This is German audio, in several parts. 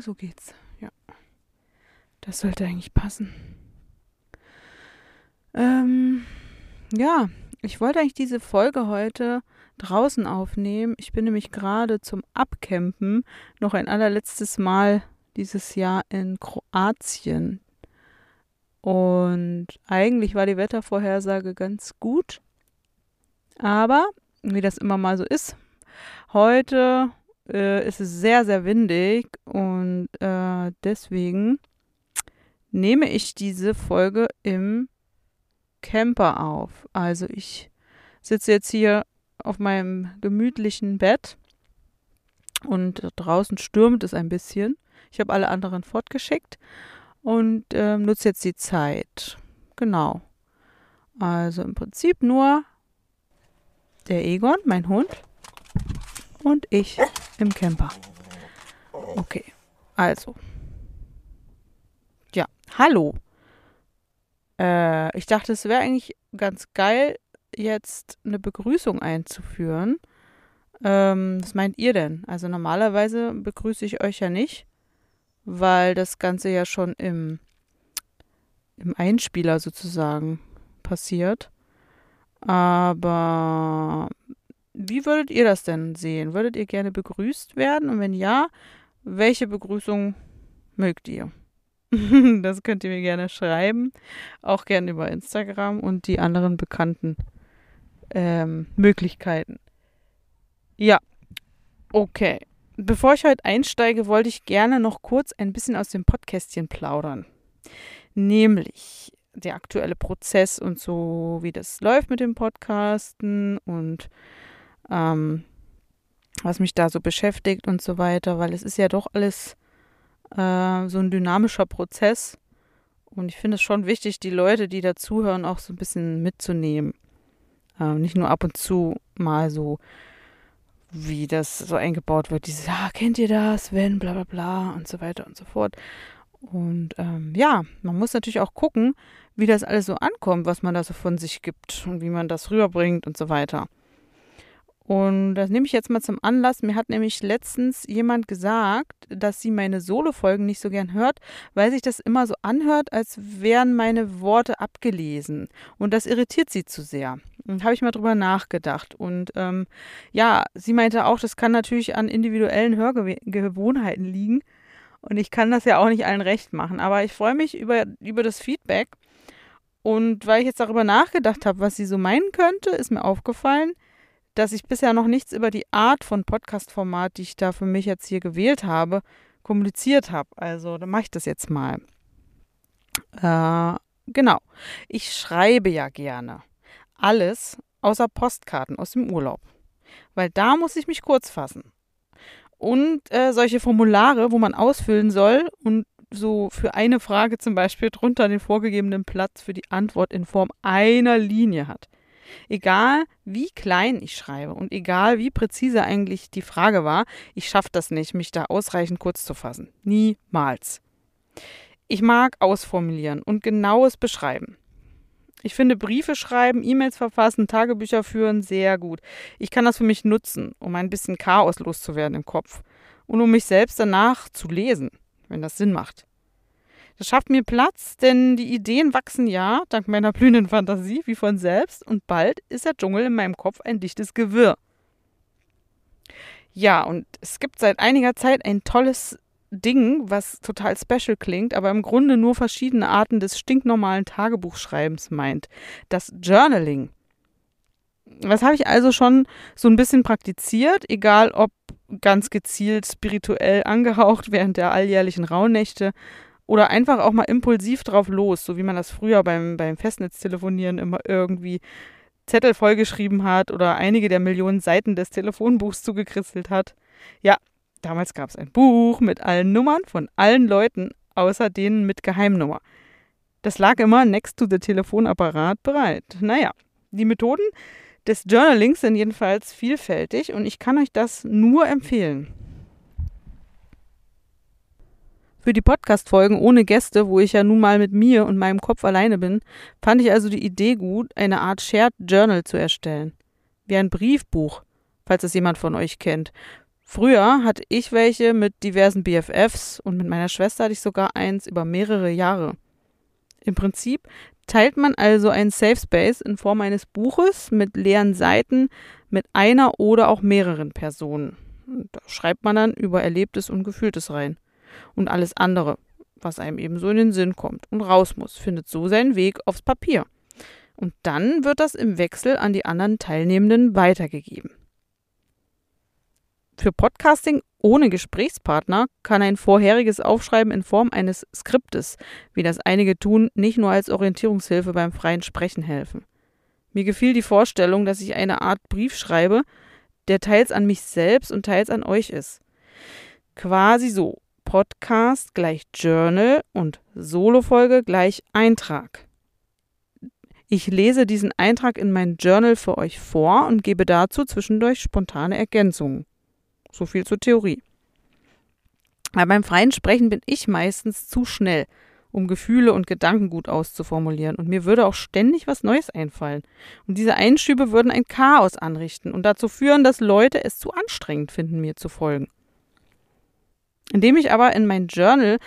Ja, so geht's. Ja. Das sollte eigentlich passen. Ähm, ja, ich wollte eigentlich diese Folge heute draußen aufnehmen. Ich bin nämlich gerade zum Abcampen noch ein allerletztes Mal dieses Jahr in Kroatien. Und eigentlich war die Wettervorhersage ganz gut. Aber, wie das immer mal so ist, heute äh, ist es sehr, sehr windig und äh, deswegen nehme ich diese Folge im Camper auf. Also ich sitze jetzt hier auf meinem gemütlichen Bett und draußen stürmt es ein bisschen. Ich habe alle anderen fortgeschickt und äh, nutze jetzt die Zeit. Genau. Also im Prinzip nur der Egon, mein Hund, und ich im Camper. Okay, also. Ja, hallo. Äh, ich dachte, es wäre eigentlich ganz geil, jetzt eine Begrüßung einzuführen. Ähm, was meint ihr denn? Also normalerweise begrüße ich euch ja nicht, weil das Ganze ja schon im, im Einspieler sozusagen passiert. Aber wie würdet ihr das denn sehen? Würdet ihr gerne begrüßt werden? Und wenn ja, welche Begrüßung mögt ihr? das könnt ihr mir gerne schreiben. Auch gerne über Instagram und die anderen bekannten ähm, Möglichkeiten. Ja, okay. Bevor ich heute einsteige, wollte ich gerne noch kurz ein bisschen aus dem Podcastchen plaudern. Nämlich der aktuelle Prozess und so, wie das läuft mit dem Podcasten und ähm, was mich da so beschäftigt und so weiter, weil es ist ja doch alles äh, so ein dynamischer Prozess. Und ich finde es schon wichtig, die Leute, die dazuhören, auch so ein bisschen mitzunehmen. Äh, nicht nur ab und zu mal so, wie das so eingebaut wird, dieses, ah, kennt ihr das, wenn, bla bla bla und so weiter und so fort. Und ähm, ja, man muss natürlich auch gucken, wie das alles so ankommt, was man da so von sich gibt und wie man das rüberbringt und so weiter. Und das nehme ich jetzt mal zum Anlass. Mir hat nämlich letztens jemand gesagt, dass sie meine Solo-Folgen nicht so gern hört, weil sich das immer so anhört, als wären meine Worte abgelesen. Und das irritiert sie zu sehr. Und habe ich mal drüber nachgedacht. Und ähm, ja, sie meinte auch, das kann natürlich an individuellen Hörgewohnheiten liegen. Und ich kann das ja auch nicht allen recht machen. Aber ich freue mich über, über das Feedback. Und weil ich jetzt darüber nachgedacht habe, was sie so meinen könnte, ist mir aufgefallen, dass ich bisher noch nichts über die Art von Podcast-Format, die ich da für mich jetzt hier gewählt habe, kommuniziert habe. Also, dann mache ich das jetzt mal. Äh, genau. Ich schreibe ja gerne. Alles außer Postkarten aus dem Urlaub. Weil da muss ich mich kurz fassen. Und äh, solche Formulare, wo man ausfüllen soll und so für eine Frage zum Beispiel drunter den vorgegebenen Platz für die Antwort in Form einer Linie hat. Egal wie klein ich schreibe und egal wie präzise eigentlich die Frage war, ich schaffe das nicht, mich da ausreichend kurz zu fassen. Niemals. Ich mag ausformulieren und genaues beschreiben. Ich finde Briefe schreiben, E-Mails verfassen, Tagebücher führen sehr gut. Ich kann das für mich nutzen, um ein bisschen Chaos loszuwerden im Kopf und um mich selbst danach zu lesen, wenn das Sinn macht. Das schafft mir Platz, denn die Ideen wachsen ja, dank meiner blühenden Fantasie, wie von selbst, und bald ist der Dschungel in meinem Kopf ein dichtes Gewirr. Ja, und es gibt seit einiger Zeit ein tolles Ding, was total special klingt, aber im Grunde nur verschiedene Arten des stinknormalen Tagebuchschreibens meint. Das Journaling. Das habe ich also schon so ein bisschen praktiziert, egal ob ganz gezielt spirituell angehaucht während der alljährlichen Rauhnächte oder einfach auch mal impulsiv drauf los, so wie man das früher beim, beim Festnetztelefonieren immer irgendwie Zettel vollgeschrieben hat oder einige der Millionen Seiten des Telefonbuchs zugekritzelt hat. Ja, damals gab es ein Buch mit allen Nummern von allen Leuten, außer denen mit Geheimnummer. Das lag immer next to the Telefonapparat bereit. Naja, die Methoden des Journalings sind jedenfalls vielfältig und ich kann euch das nur empfehlen. Für die Podcast-Folgen ohne Gäste, wo ich ja nun mal mit mir und meinem Kopf alleine bin, fand ich also die Idee gut, eine Art Shared Journal zu erstellen. Wie ein Briefbuch, falls es jemand von euch kennt. Früher hatte ich welche mit diversen BFFs und mit meiner Schwester hatte ich sogar eins über mehrere Jahre. Im Prinzip teilt man also einen Safe Space in Form eines Buches mit leeren Seiten mit einer oder auch mehreren Personen. Da schreibt man dann über Erlebtes und Gefühltes rein. Und alles andere, was einem eben so in den Sinn kommt und raus muss, findet so seinen Weg aufs Papier. Und dann wird das im Wechsel an die anderen Teilnehmenden weitergegeben. Für Podcasting ohne Gesprächspartner kann ein vorheriges Aufschreiben in Form eines Skriptes, wie das einige tun, nicht nur als Orientierungshilfe beim freien Sprechen helfen. Mir gefiel die Vorstellung, dass ich eine Art Brief schreibe, der teils an mich selbst und teils an euch ist. Quasi so. Podcast gleich Journal und Solofolge gleich Eintrag. Ich lese diesen Eintrag in mein Journal für euch vor und gebe dazu zwischendurch spontane Ergänzungen. So viel zur Theorie. Aber beim freien Sprechen bin ich meistens zu schnell, um Gefühle und Gedanken gut auszuformulieren. Und mir würde auch ständig was Neues einfallen. Und diese Einschübe würden ein Chaos anrichten und dazu führen, dass Leute es zu anstrengend finden, mir zu folgen. Indem ich aber in mein Journal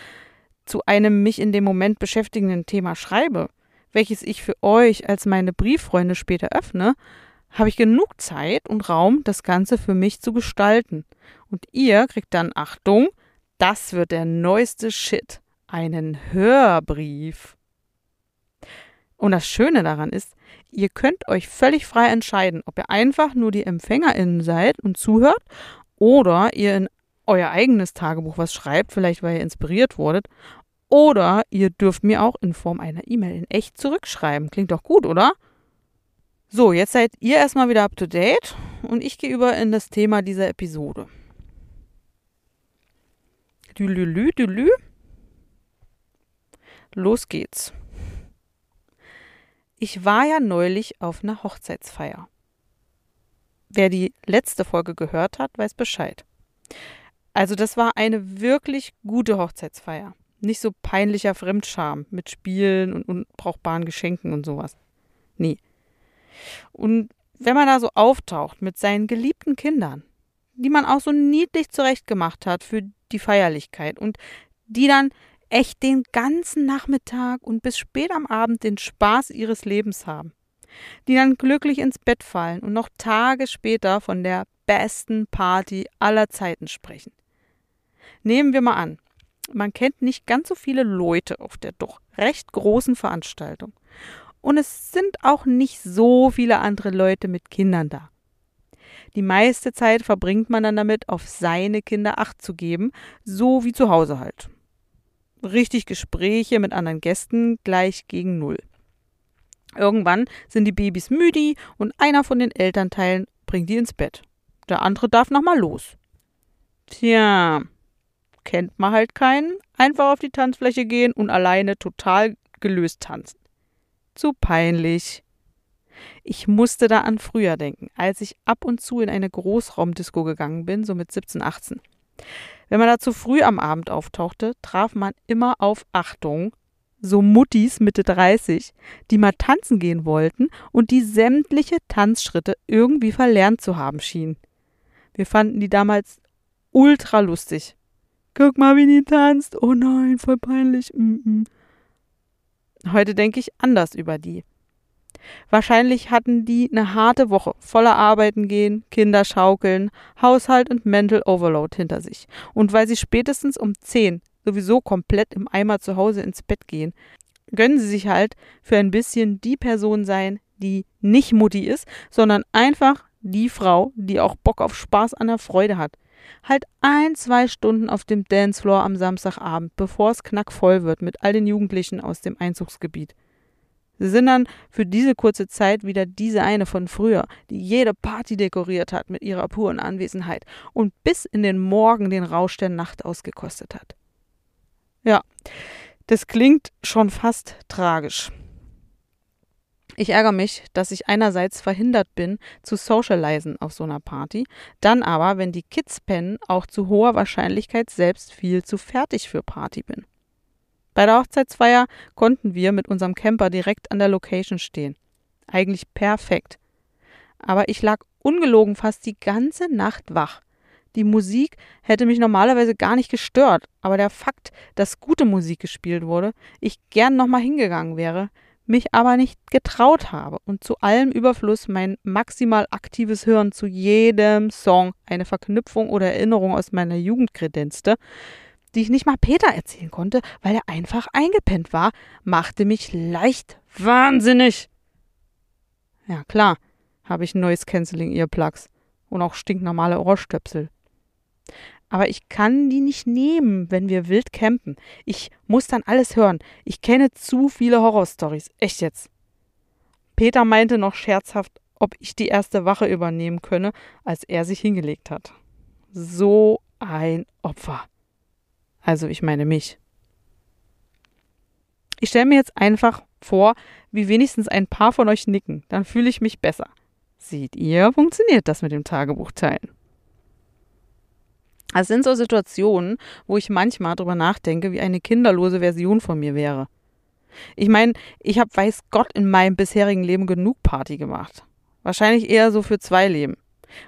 zu einem mich in dem Moment beschäftigenden Thema schreibe, welches ich für euch als meine Brieffreunde später öffne, habe ich genug Zeit und Raum, das Ganze für mich zu gestalten. Und ihr kriegt dann, Achtung, das wird der neueste Shit, einen Hörbrief. Und das Schöne daran ist, ihr könnt euch völlig frei entscheiden, ob ihr einfach nur die EmpfängerInnen seid und zuhört oder ihr in euer eigenes Tagebuch was schreibt, vielleicht weil ihr inspiriert wurdet, oder ihr dürft mir auch in Form einer E-Mail in echt zurückschreiben. Klingt doch gut, oder? So, jetzt seid ihr erstmal wieder up to date und ich gehe über in das Thema dieser Episode. Dülülü, dülü. Los geht's. Ich war ja neulich auf einer Hochzeitsfeier. Wer die letzte Folge gehört hat, weiß Bescheid. Also das war eine wirklich gute Hochzeitsfeier. Nicht so peinlicher Fremdscham mit Spielen und unbrauchbaren Geschenken und sowas. Nee, und wenn man da so auftaucht mit seinen geliebten Kindern, die man auch so niedlich zurechtgemacht hat für die Feierlichkeit und die dann echt den ganzen Nachmittag und bis spät am Abend den Spaß ihres Lebens haben, die dann glücklich ins Bett fallen und noch Tage später von der besten Party aller Zeiten sprechen. Nehmen wir mal an, man kennt nicht ganz so viele Leute auf der doch recht großen Veranstaltung und es sind auch nicht so viele andere Leute mit Kindern da. Die meiste Zeit verbringt man dann damit, auf seine Kinder Acht zu geben, so wie zu Hause halt. Richtig Gespräche mit anderen Gästen gleich gegen Null. Irgendwann sind die Babys müde und einer von den Elternteilen bringt die ins Bett. Der andere darf nochmal los. Tja, kennt man halt keinen, einfach auf die Tanzfläche gehen und alleine total gelöst tanzen zu peinlich. Ich musste da an früher denken, als ich ab und zu in eine Großraumdisco gegangen bin, so mit 17, 18. Wenn man da zu früh am Abend auftauchte, traf man immer auf Achtung, so Muttis Mitte 30, die mal tanzen gehen wollten und die sämtliche Tanzschritte irgendwie verlernt zu haben schienen. Wir fanden die damals ultra lustig. Guck mal, wie die tanzt. Oh nein, voll peinlich. Mm -mm. Heute denke ich anders über die. Wahrscheinlich hatten die eine harte Woche voller Arbeiten gehen, Kinder schaukeln, Haushalt und Mental Overload hinter sich. Und weil sie spätestens um 10 sowieso komplett im Eimer zu Hause ins Bett gehen, gönnen sie sich halt für ein bisschen die Person sein, die nicht Mutti ist, sondern einfach die Frau, die auch Bock auf Spaß an der Freude hat. Halt ein, zwei Stunden auf dem Dancefloor am Samstagabend, bevor es knackvoll wird mit all den Jugendlichen aus dem Einzugsgebiet. Sie sind dann für diese kurze Zeit wieder diese eine von früher, die jede Party dekoriert hat mit ihrer puren Anwesenheit und bis in den Morgen den Rausch der Nacht ausgekostet hat. Ja, das klingt schon fast tragisch. Ich ärgere mich, dass ich einerseits verhindert bin, zu socialisen auf so einer Party, dann aber, wenn die Kids pennen, auch zu hoher Wahrscheinlichkeit selbst viel zu fertig für Party bin. Bei der Hochzeitsfeier konnten wir mit unserem Camper direkt an der Location stehen. Eigentlich perfekt. Aber ich lag ungelogen fast die ganze Nacht wach. Die Musik hätte mich normalerweise gar nicht gestört, aber der Fakt, dass gute Musik gespielt wurde, ich gern nochmal hingegangen wäre, mich aber nicht getraut habe und zu allem Überfluss mein maximal aktives Hören zu jedem Song eine Verknüpfung oder Erinnerung aus meiner Jugend kredenzte, die ich nicht mal Peter erzählen konnte, weil er einfach eingepennt war, machte mich leicht wahnsinnig. Ja, klar, habe ich Noise Cancelling Earplugs und auch stinknormale Ohrstöpsel. Aber ich kann die nicht nehmen, wenn wir wild campen. Ich muss dann alles hören. Ich kenne zu viele Horrorstories. Echt jetzt. Peter meinte noch scherzhaft, ob ich die erste Wache übernehmen könne, als er sich hingelegt hat. So ein Opfer. Also ich meine mich. Ich stelle mir jetzt einfach vor, wie wenigstens ein paar von euch nicken, dann fühle ich mich besser. Seht ihr, funktioniert das mit dem Tagebuchteilen. Es sind so Situationen, wo ich manchmal darüber nachdenke, wie eine kinderlose Version von mir wäre. Ich meine, ich habe weiß Gott in meinem bisherigen Leben genug Party gemacht. Wahrscheinlich eher so für zwei Leben.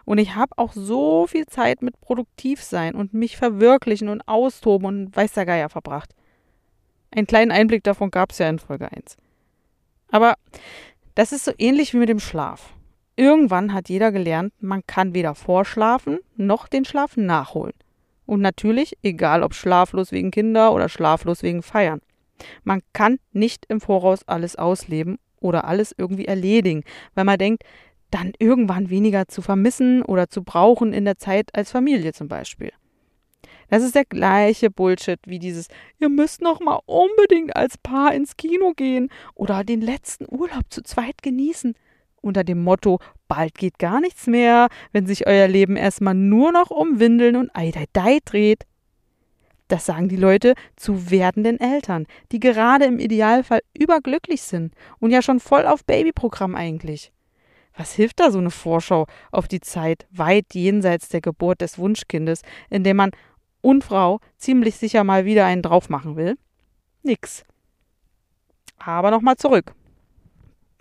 Und ich habe auch so viel Zeit mit produktiv sein und mich verwirklichen und austoben und weiß der Geier verbracht. Einen kleinen Einblick davon gab es ja in Folge 1. Aber das ist so ähnlich wie mit dem Schlaf. Irgendwann hat jeder gelernt, man kann weder vorschlafen noch den Schlaf nachholen. Und natürlich, egal ob schlaflos wegen Kinder oder schlaflos wegen Feiern. Man kann nicht im Voraus alles ausleben oder alles irgendwie erledigen, weil man denkt, dann irgendwann weniger zu vermissen oder zu brauchen in der Zeit als Familie zum Beispiel. Das ist der gleiche Bullshit wie dieses, ihr müsst noch mal unbedingt als Paar ins Kino gehen oder den letzten Urlaub zu zweit genießen. Unter dem Motto, bald geht gar nichts mehr, wenn sich euer Leben erstmal nur noch um Windeln und Eidei dreht. Das sagen die Leute zu werdenden Eltern, die gerade im Idealfall überglücklich sind und ja schon voll auf Babyprogramm eigentlich. Was hilft da so eine Vorschau auf die Zeit weit jenseits der Geburt des Wunschkindes, in dem man und Frau ziemlich sicher mal wieder einen drauf machen will? Nix. Aber nochmal zurück.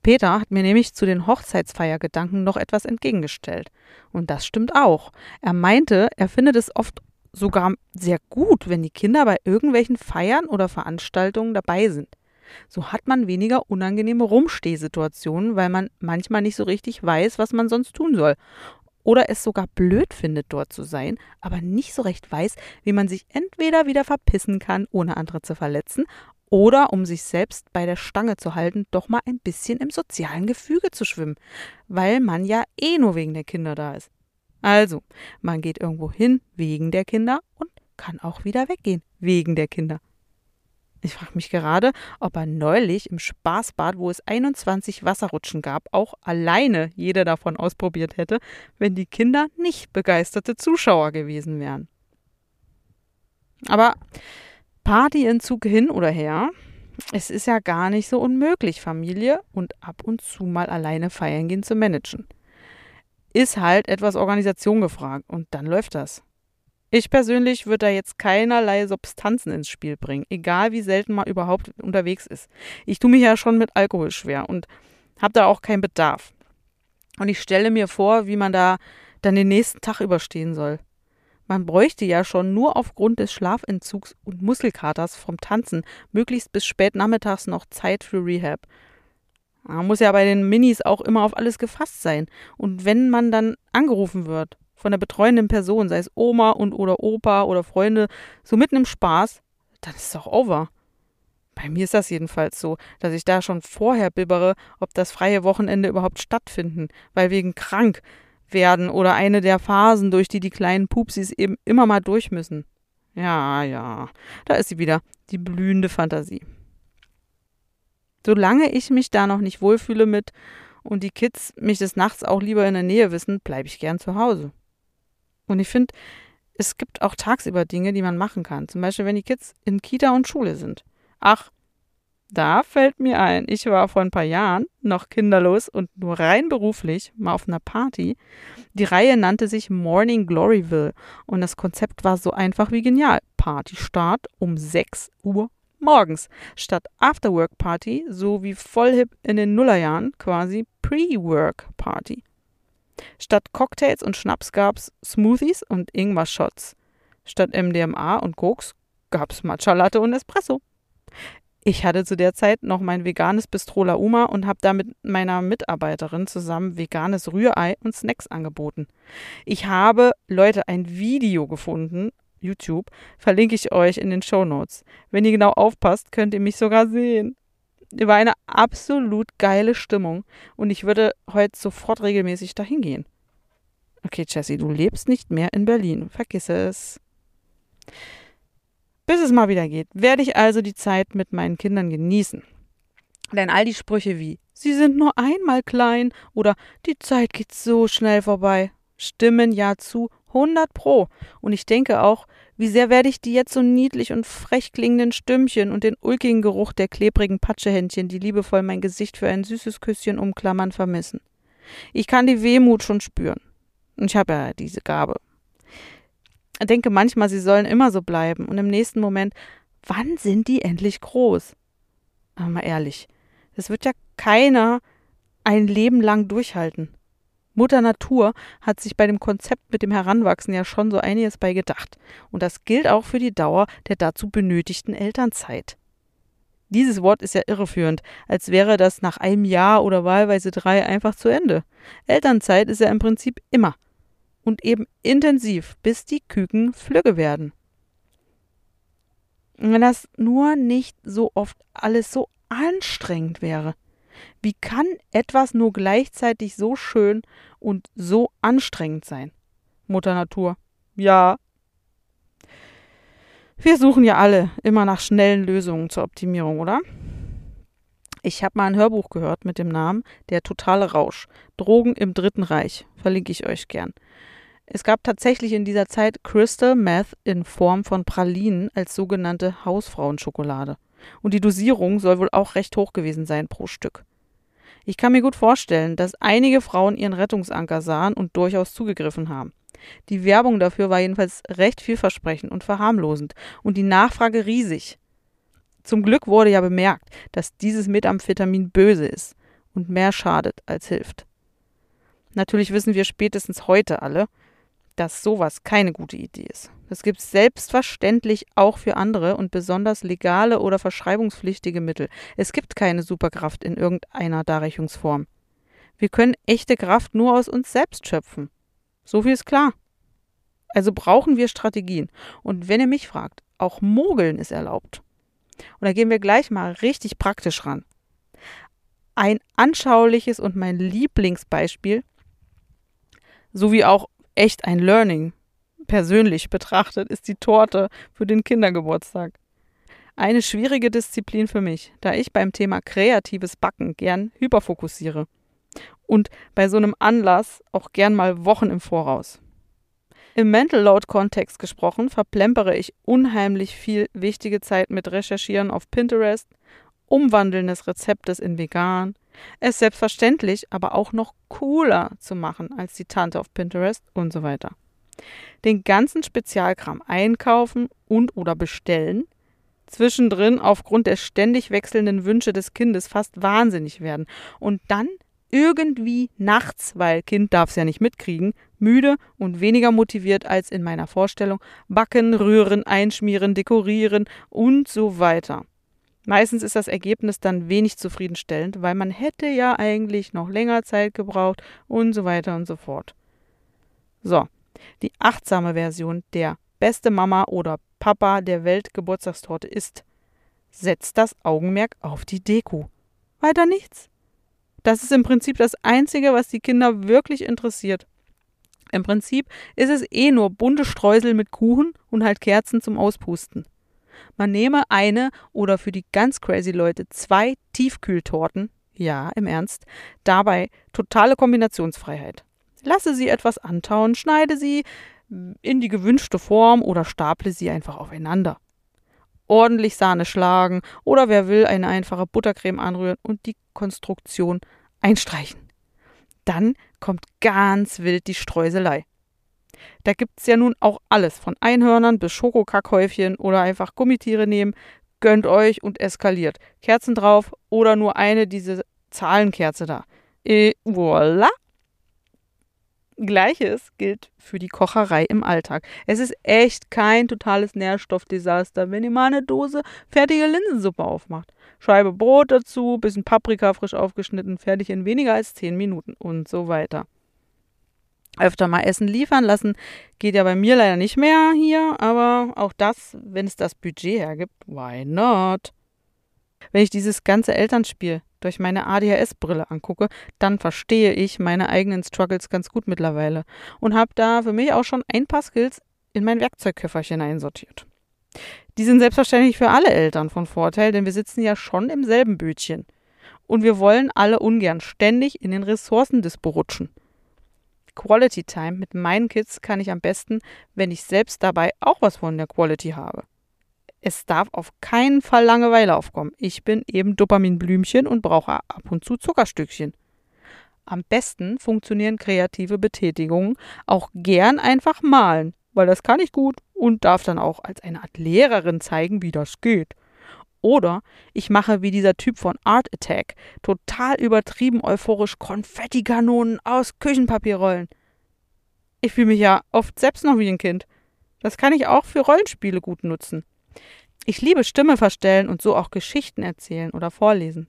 Peter hat mir nämlich zu den Hochzeitsfeiergedanken noch etwas entgegengestellt. Und das stimmt auch. Er meinte, er findet es oft sogar sehr gut, wenn die Kinder bei irgendwelchen Feiern oder Veranstaltungen dabei sind. So hat man weniger unangenehme Rumstehsituationen, weil man manchmal nicht so richtig weiß, was man sonst tun soll. Oder es sogar blöd findet, dort zu sein, aber nicht so recht weiß, wie man sich entweder wieder verpissen kann, ohne andere zu verletzen, oder um sich selbst bei der Stange zu halten, doch mal ein bisschen im sozialen Gefüge zu schwimmen, weil man ja eh nur wegen der Kinder da ist. Also, man geht irgendwo hin wegen der Kinder und kann auch wieder weggehen wegen der Kinder. Ich frage mich gerade, ob er neulich im Spaßbad, wo es 21 Wasserrutschen gab, auch alleine jede davon ausprobiert hätte, wenn die Kinder nicht begeisterte Zuschauer gewesen wären. Aber Partyentzug hin oder her, es ist ja gar nicht so unmöglich, Familie und ab und zu mal alleine feiern gehen zu managen. Ist halt etwas Organisation gefragt und dann läuft das. Ich persönlich würde da jetzt keinerlei Substanzen ins Spiel bringen, egal wie selten man überhaupt unterwegs ist. Ich tue mich ja schon mit Alkohol schwer und habe da auch keinen Bedarf. Und ich stelle mir vor, wie man da dann den nächsten Tag überstehen soll. Man bräuchte ja schon nur aufgrund des Schlafentzugs und Muskelkaters vom Tanzen möglichst bis spät nachmittags noch Zeit für Rehab. Man muss ja bei den Minis auch immer auf alles gefasst sein. Und wenn man dann angerufen wird von der betreuenden Person, sei es Oma und oder Opa oder Freunde, so mitten im Spaß, dann ist es auch over. Bei mir ist das jedenfalls so, dass ich da schon vorher bibbere, ob das freie Wochenende überhaupt stattfinden, weil wegen krank werden oder eine der Phasen, durch die die kleinen Pupsis eben immer mal durch müssen. Ja, ja, da ist sie wieder, die blühende Fantasie. Solange ich mich da noch nicht wohlfühle mit und die Kids mich des Nachts auch lieber in der Nähe wissen, bleibe ich gern zu Hause. Und ich finde, es gibt auch tagsüber Dinge, die man machen kann. Zum Beispiel, wenn die Kids in Kita und Schule sind. Ach, da fällt mir ein, ich war vor ein paar Jahren noch kinderlos und nur rein beruflich mal auf einer Party. Die Reihe nannte sich Morning Gloryville und das Konzept war so einfach wie genial. Partystart um 6 Uhr morgens statt Afterwork Party, so wie Vollhip in den Nullerjahren quasi Pre-Work Party. Statt Cocktails und Schnaps gab's Smoothies und Ingwer-Shots. Statt MDMA und Koks gab's Matcha Latte und Espresso. Ich hatte zu der Zeit noch mein veganes Bistro La Uma und habe da mit meiner Mitarbeiterin zusammen veganes Rührei und Snacks angeboten. Ich habe, Leute, ein Video gefunden YouTube, verlinke ich euch in den Show Notes. Wenn ihr genau aufpasst, könnt ihr mich sogar sehen. War eine absolut geile Stimmung und ich würde heute sofort regelmäßig dahin gehen. Okay, Jessie, du lebst nicht mehr in Berlin. Vergiss es. Bis es mal wieder geht, werde ich also die Zeit mit meinen Kindern genießen. Denn all die Sprüche wie Sie sind nur einmal klein oder die Zeit geht so schnell vorbei stimmen ja zu 100 Pro. Und ich denke auch, wie sehr werde ich die jetzt so niedlich und frech klingenden Stimmchen und den ulkigen Geruch der klebrigen Patschehändchen, die liebevoll mein Gesicht für ein süßes Küsschen umklammern, vermissen. Ich kann die Wehmut schon spüren. Und ich habe ja diese Gabe. Denke manchmal, sie sollen immer so bleiben. Und im nächsten Moment, wann sind die endlich groß? Aber mal ehrlich, das wird ja keiner ein Leben lang durchhalten. Mutter Natur hat sich bei dem Konzept mit dem Heranwachsen ja schon so einiges bei gedacht. Und das gilt auch für die Dauer der dazu benötigten Elternzeit. Dieses Wort ist ja irreführend, als wäre das nach einem Jahr oder wahlweise drei einfach zu Ende. Elternzeit ist ja im Prinzip immer. Und eben intensiv, bis die Küken flügge werden. wenn das nur nicht so oft alles so anstrengend wäre. Wie kann etwas nur gleichzeitig so schön und so anstrengend sein? Mutter Natur. Ja. Wir suchen ja alle immer nach schnellen Lösungen zur Optimierung, oder? Ich habe mal ein Hörbuch gehört mit dem Namen Der totale Rausch. Drogen im Dritten Reich. Verlinke ich euch gern. Es gab tatsächlich in dieser Zeit Crystal Meth in Form von Pralinen als sogenannte Hausfrauenschokolade. Und die Dosierung soll wohl auch recht hoch gewesen sein pro Stück. Ich kann mir gut vorstellen, dass einige Frauen ihren Rettungsanker sahen und durchaus zugegriffen haben. Die Werbung dafür war jedenfalls recht vielversprechend und verharmlosend und die Nachfrage riesig. Zum Glück wurde ja bemerkt, dass dieses Methamphetamin böse ist und mehr schadet als hilft. Natürlich wissen wir spätestens heute alle, dass sowas keine gute Idee ist. Das gibt es selbstverständlich auch für andere und besonders legale oder verschreibungspflichtige Mittel. Es gibt keine Superkraft in irgendeiner Darreichungsform. Wir können echte Kraft nur aus uns selbst schöpfen. So viel ist klar. Also brauchen wir Strategien. Und wenn ihr mich fragt, auch Mogeln ist erlaubt. Und da gehen wir gleich mal richtig praktisch ran. Ein anschauliches und mein Lieblingsbeispiel, sowie auch echt ein Learning persönlich betrachtet, ist die Torte für den Kindergeburtstag. Eine schwierige Disziplin für mich, da ich beim Thema kreatives Backen gern hyperfokussiere. Und bei so einem Anlass auch gern mal Wochen im Voraus. Im Mental Load Kontext gesprochen, verplempere ich unheimlich viel wichtige Zeit mit Recherchieren auf Pinterest, Umwandeln des Rezeptes in vegan, es selbstverständlich aber auch noch cooler zu machen als die Tante auf Pinterest und so weiter den ganzen Spezialkram einkaufen und oder bestellen, zwischendrin aufgrund der ständig wechselnden Wünsche des Kindes fast wahnsinnig werden und dann irgendwie nachts, weil Kind darf es ja nicht mitkriegen, müde und weniger motiviert als in meiner Vorstellung, backen, rühren, einschmieren, dekorieren und so weiter. Meistens ist das Ergebnis dann wenig zufriedenstellend, weil man hätte ja eigentlich noch länger Zeit gebraucht und so weiter und so fort. So, die achtsame Version der beste Mama oder Papa der Welt Geburtstagstorte ist, setzt das Augenmerk auf die Deko. Weiter nichts. Das ist im Prinzip das Einzige, was die Kinder wirklich interessiert. Im Prinzip ist es eh nur bunte Streusel mit Kuchen und halt Kerzen zum Auspusten. Man nehme eine oder für die ganz crazy Leute zwei Tiefkühltorten, ja, im Ernst, dabei totale Kombinationsfreiheit. Lasse sie etwas antauen, schneide sie in die gewünschte Form oder staple sie einfach aufeinander. Ordentlich Sahne schlagen oder wer will, eine einfache Buttercreme anrühren und die Konstruktion einstreichen. Dann kommt ganz wild die Streuselei. Da gibt es ja nun auch alles, von Einhörnern bis Schokokackhäufchen oder einfach Gummitiere nehmen. Gönnt euch und eskaliert. Kerzen drauf oder nur eine diese Zahlenkerze da. Et voilà! Gleiches gilt für die Kocherei im Alltag. Es ist echt kein totales Nährstoffdesaster, wenn ihr mal eine Dose fertige Linsensuppe aufmacht. Scheibe Brot dazu, bisschen Paprika frisch aufgeschnitten, fertig in weniger als 10 Minuten und so weiter öfter mal Essen liefern lassen. Geht ja bei mir leider nicht mehr hier, aber auch das, wenn es das Budget hergibt, why not? Wenn ich dieses ganze Elternspiel durch meine ADHS-Brille angucke, dann verstehe ich meine eigenen Struggles ganz gut mittlerweile und habe da für mich auch schon ein paar Skills in mein Werkzeugköfferchen einsortiert. Die sind selbstverständlich für alle Eltern von Vorteil, denn wir sitzen ja schon im selben Bötchen. Und wir wollen alle ungern ständig in den Ressourcendispo rutschen. Quality Time mit meinen Kids kann ich am besten, wenn ich selbst dabei auch was von der Quality habe. Es darf auf keinen Fall Langeweile aufkommen. Ich bin eben Dopaminblümchen und brauche ab und zu Zuckerstückchen. Am besten funktionieren kreative Betätigungen auch gern einfach malen, weil das kann ich gut und darf dann auch als eine Art Lehrerin zeigen, wie das geht. Oder ich mache wie dieser Typ von Art Attack, total übertrieben euphorisch Konfettikanonen aus Küchenpapierrollen. Ich fühle mich ja oft selbst noch wie ein Kind. Das kann ich auch für Rollenspiele gut nutzen. Ich liebe Stimme verstellen und so auch Geschichten erzählen oder vorlesen.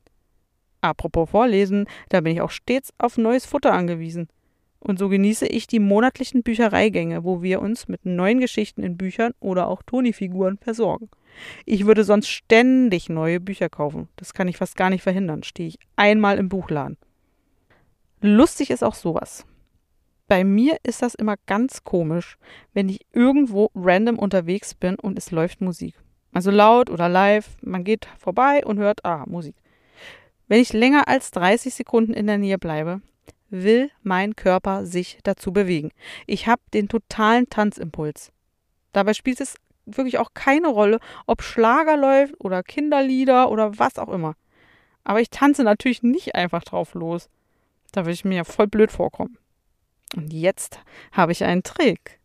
Apropos Vorlesen, da bin ich auch stets auf neues Futter angewiesen. Und so genieße ich die monatlichen Büchereigänge, wo wir uns mit neuen Geschichten in Büchern oder auch Tonifiguren versorgen. Ich würde sonst ständig neue Bücher kaufen. Das kann ich fast gar nicht verhindern. Stehe ich einmal im Buchladen. Lustig ist auch sowas. Bei mir ist das immer ganz komisch, wenn ich irgendwo random unterwegs bin und es läuft Musik. Also laut oder live, man geht vorbei und hört, ah, Musik. Wenn ich länger als 30 Sekunden in der Nähe bleibe, will mein Körper sich dazu bewegen. Ich habe den totalen Tanzimpuls. Dabei spielt es wirklich auch keine Rolle, ob Schlager läuft oder Kinderlieder oder was auch immer. Aber ich tanze natürlich nicht einfach drauf los. Da würde ich mir ja voll blöd vorkommen. Und jetzt habe ich einen Trick.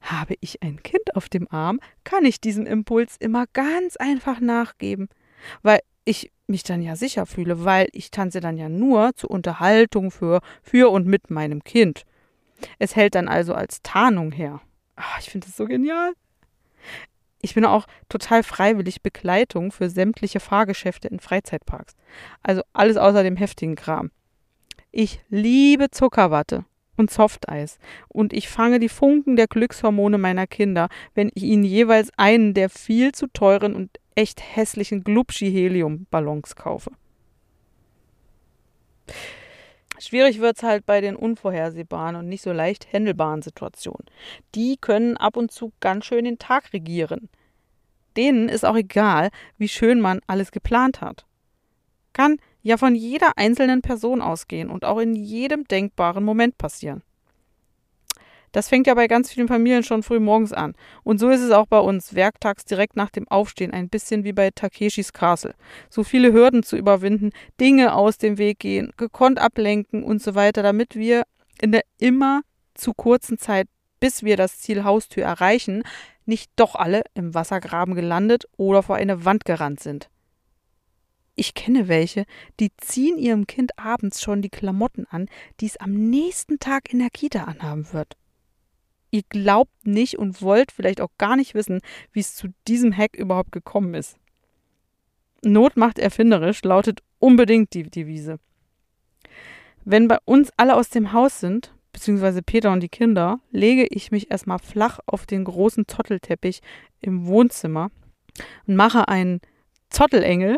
Habe ich ein Kind auf dem Arm, kann ich diesem Impuls immer ganz einfach nachgeben, weil ich mich dann ja sicher fühle, weil ich tanze dann ja nur zur Unterhaltung für, für und mit meinem Kind. Es hält dann also als Tarnung her. Ach, ich finde das so genial. Ich bin auch total freiwillig Begleitung für sämtliche Fahrgeschäfte in Freizeitparks. Also alles außer dem heftigen Kram. Ich liebe Zuckerwatte und Softeis und ich fange die Funken der Glückshormone meiner Kinder, wenn ich ihnen jeweils einen der viel zu teuren und echt hässlichen Glubschi-Helium-Ballons kaufe. Schwierig wird es halt bei den unvorhersehbaren und nicht so leicht händelbaren Situationen. Die können ab und zu ganz schön den Tag regieren. Denen ist auch egal, wie schön man alles geplant hat. Kann ja von jeder einzelnen Person ausgehen und auch in jedem denkbaren Moment passieren. Das fängt ja bei ganz vielen Familien schon früh morgens an. Und so ist es auch bei uns, werktags direkt nach dem Aufstehen, ein bisschen wie bei Takeshis Castle. So viele Hürden zu überwinden, Dinge aus dem Weg gehen, gekonnt ablenken und so weiter, damit wir in der immer zu kurzen Zeit, bis wir das Ziel Haustür erreichen, nicht doch alle im Wassergraben gelandet oder vor eine Wand gerannt sind. Ich kenne welche, die ziehen ihrem Kind abends schon die Klamotten an, die es am nächsten Tag in der Kita anhaben wird ihr glaubt nicht und wollt vielleicht auch gar nicht wissen, wie es zu diesem Hack überhaupt gekommen ist. Not macht erfinderisch lautet unbedingt die Devise. Wenn bei uns alle aus dem Haus sind, beziehungsweise Peter und die Kinder, lege ich mich erstmal flach auf den großen Zottelteppich im Wohnzimmer und mache einen Zottelengel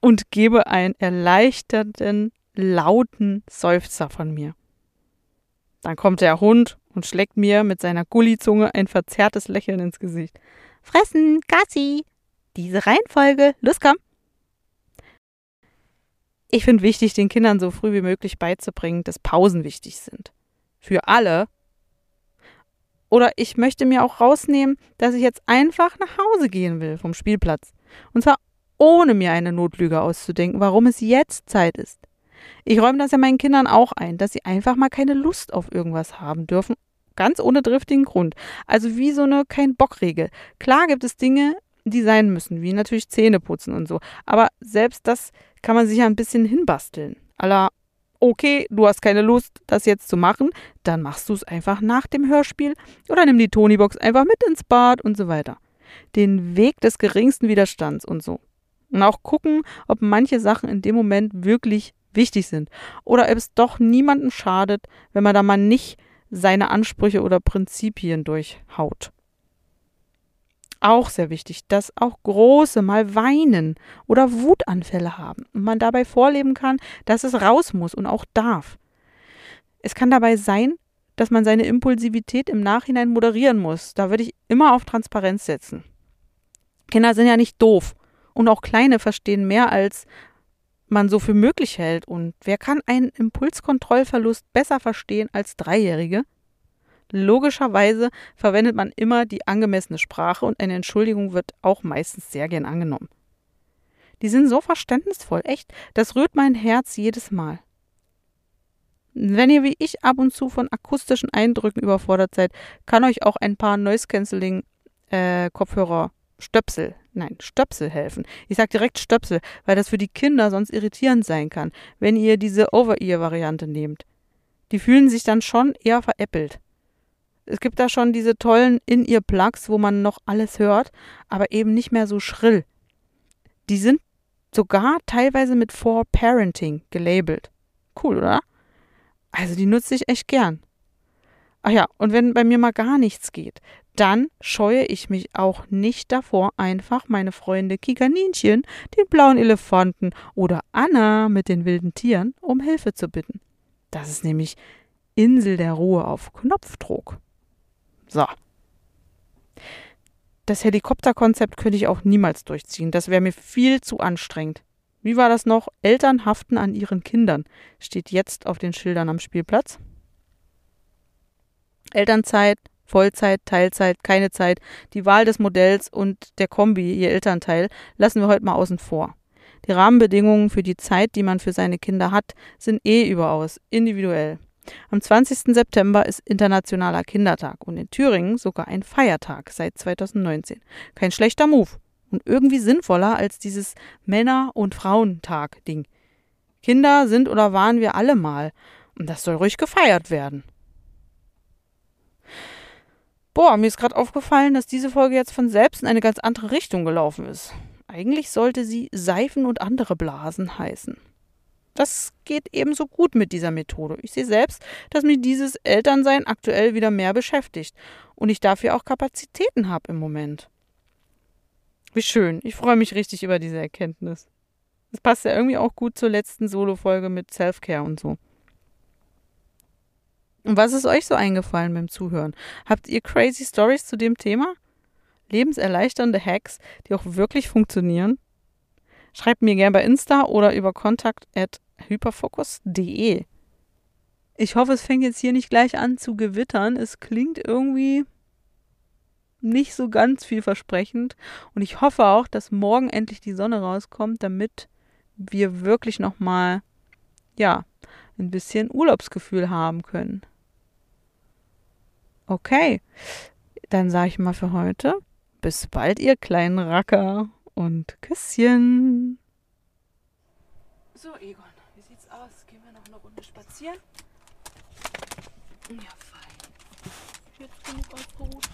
und gebe einen erleichterten, lauten Seufzer von mir. Dann kommt der Hund und schlägt mir mit seiner Gullizunge ein verzerrtes Lächeln ins Gesicht. Fressen, Gassi! Diese Reihenfolge, los komm! Ich finde wichtig, den Kindern so früh wie möglich beizubringen, dass Pausen wichtig sind. Für alle. Oder ich möchte mir auch rausnehmen, dass ich jetzt einfach nach Hause gehen will vom Spielplatz. Und zwar ohne mir eine Notlüge auszudenken, warum es jetzt Zeit ist. Ich räume das ja meinen Kindern auch ein, dass sie einfach mal keine Lust auf irgendwas haben dürfen, ganz ohne driftigen Grund. Also wie so eine Kein-Bock-Regel. Klar gibt es Dinge, die sein müssen, wie natürlich Zähne putzen und so. Aber selbst das kann man sich ja ein bisschen hinbasteln. Aller, okay, du hast keine Lust, das jetzt zu machen, dann machst du es einfach nach dem Hörspiel oder nimm die Tonybox einfach mit ins Bad und so weiter. Den Weg des geringsten Widerstands und so. Und auch gucken, ob manche Sachen in dem Moment wirklich wichtig sind. Oder ob es doch niemandem schadet, wenn man da mal nicht seine Ansprüche oder Prinzipien durchhaut. Auch sehr wichtig, dass auch Große mal weinen oder Wutanfälle haben und man dabei vorleben kann, dass es raus muss und auch darf. Es kann dabei sein, dass man seine Impulsivität im Nachhinein moderieren muss. Da würde ich immer auf Transparenz setzen. Kinder sind ja nicht doof und auch Kleine verstehen mehr, als man so für möglich hält. Und wer kann einen Impulskontrollverlust besser verstehen als Dreijährige? Logischerweise verwendet man immer die angemessene Sprache und eine Entschuldigung wird auch meistens sehr gern angenommen. Die sind so verständnisvoll, echt, das rührt mein Herz jedes Mal. Wenn ihr wie ich ab und zu von akustischen Eindrücken überfordert seid, kann euch auch ein paar Noise Cancelling äh, Kopfhörer Stöpsel, nein, Stöpsel helfen. Ich sage direkt Stöpsel, weil das für die Kinder sonst irritierend sein kann, wenn ihr diese Over-Ear-Variante nehmt. Die fühlen sich dann schon eher veräppelt. Es gibt da schon diese tollen In-Ear-Plugs, wo man noch alles hört, aber eben nicht mehr so schrill. Die sind sogar teilweise mit For Parenting gelabelt. Cool, oder? Also die nutze ich echt gern. Ach ja, und wenn bei mir mal gar nichts geht, dann scheue ich mich auch nicht davor, einfach meine Freunde Kikaninchen, den blauen Elefanten oder Anna mit den wilden Tieren um Hilfe zu bitten. Das ist nämlich Insel der Ruhe auf Knopfdruck. So. Das Helikopterkonzept könnte ich auch niemals durchziehen. Das wäre mir viel zu anstrengend. Wie war das noch? Eltern haften an ihren Kindern. Steht jetzt auf den Schildern am Spielplatz. Elternzeit, Vollzeit, Teilzeit, keine Zeit, die Wahl des Modells und der Kombi, ihr Elternteil, lassen wir heute mal außen vor. Die Rahmenbedingungen für die Zeit, die man für seine Kinder hat, sind eh überaus individuell. Am 20. September ist Internationaler Kindertag und in Thüringen sogar ein Feiertag seit 2019. Kein schlechter Move und irgendwie sinnvoller als dieses Männer- und Frauentag-Ding. Kinder sind oder waren wir alle mal und das soll ruhig gefeiert werden. Boah, mir ist gerade aufgefallen, dass diese Folge jetzt von selbst in eine ganz andere Richtung gelaufen ist. Eigentlich sollte sie Seifen und andere Blasen heißen. Das geht ebenso gut mit dieser Methode. Ich sehe selbst, dass mich dieses Elternsein aktuell wieder mehr beschäftigt und ich dafür auch Kapazitäten habe im Moment. Wie schön. Ich freue mich richtig über diese Erkenntnis. Das passt ja irgendwie auch gut zur letzten Solo-Folge mit Self-Care und so. Und was ist euch so eingefallen beim Zuhören? Habt ihr crazy Stories zu dem Thema? Lebenserleichternde Hacks, die auch wirklich funktionieren? Schreibt mir gerne bei Insta oder über kontakt.hyperfocus.de. Ich hoffe, es fängt jetzt hier nicht gleich an zu gewittern. Es klingt irgendwie nicht so ganz vielversprechend. Und ich hoffe auch, dass morgen endlich die Sonne rauskommt, damit wir wirklich nochmal, ja, ein bisschen Urlaubsgefühl haben können. Okay, dann sage ich mal für heute, bis bald, ihr kleinen Racker und Küsschen. So, Egon, wie sieht's aus? Gehen wir noch eine Runde spazieren? Ja, fein. Jetzt genug ausgeruht.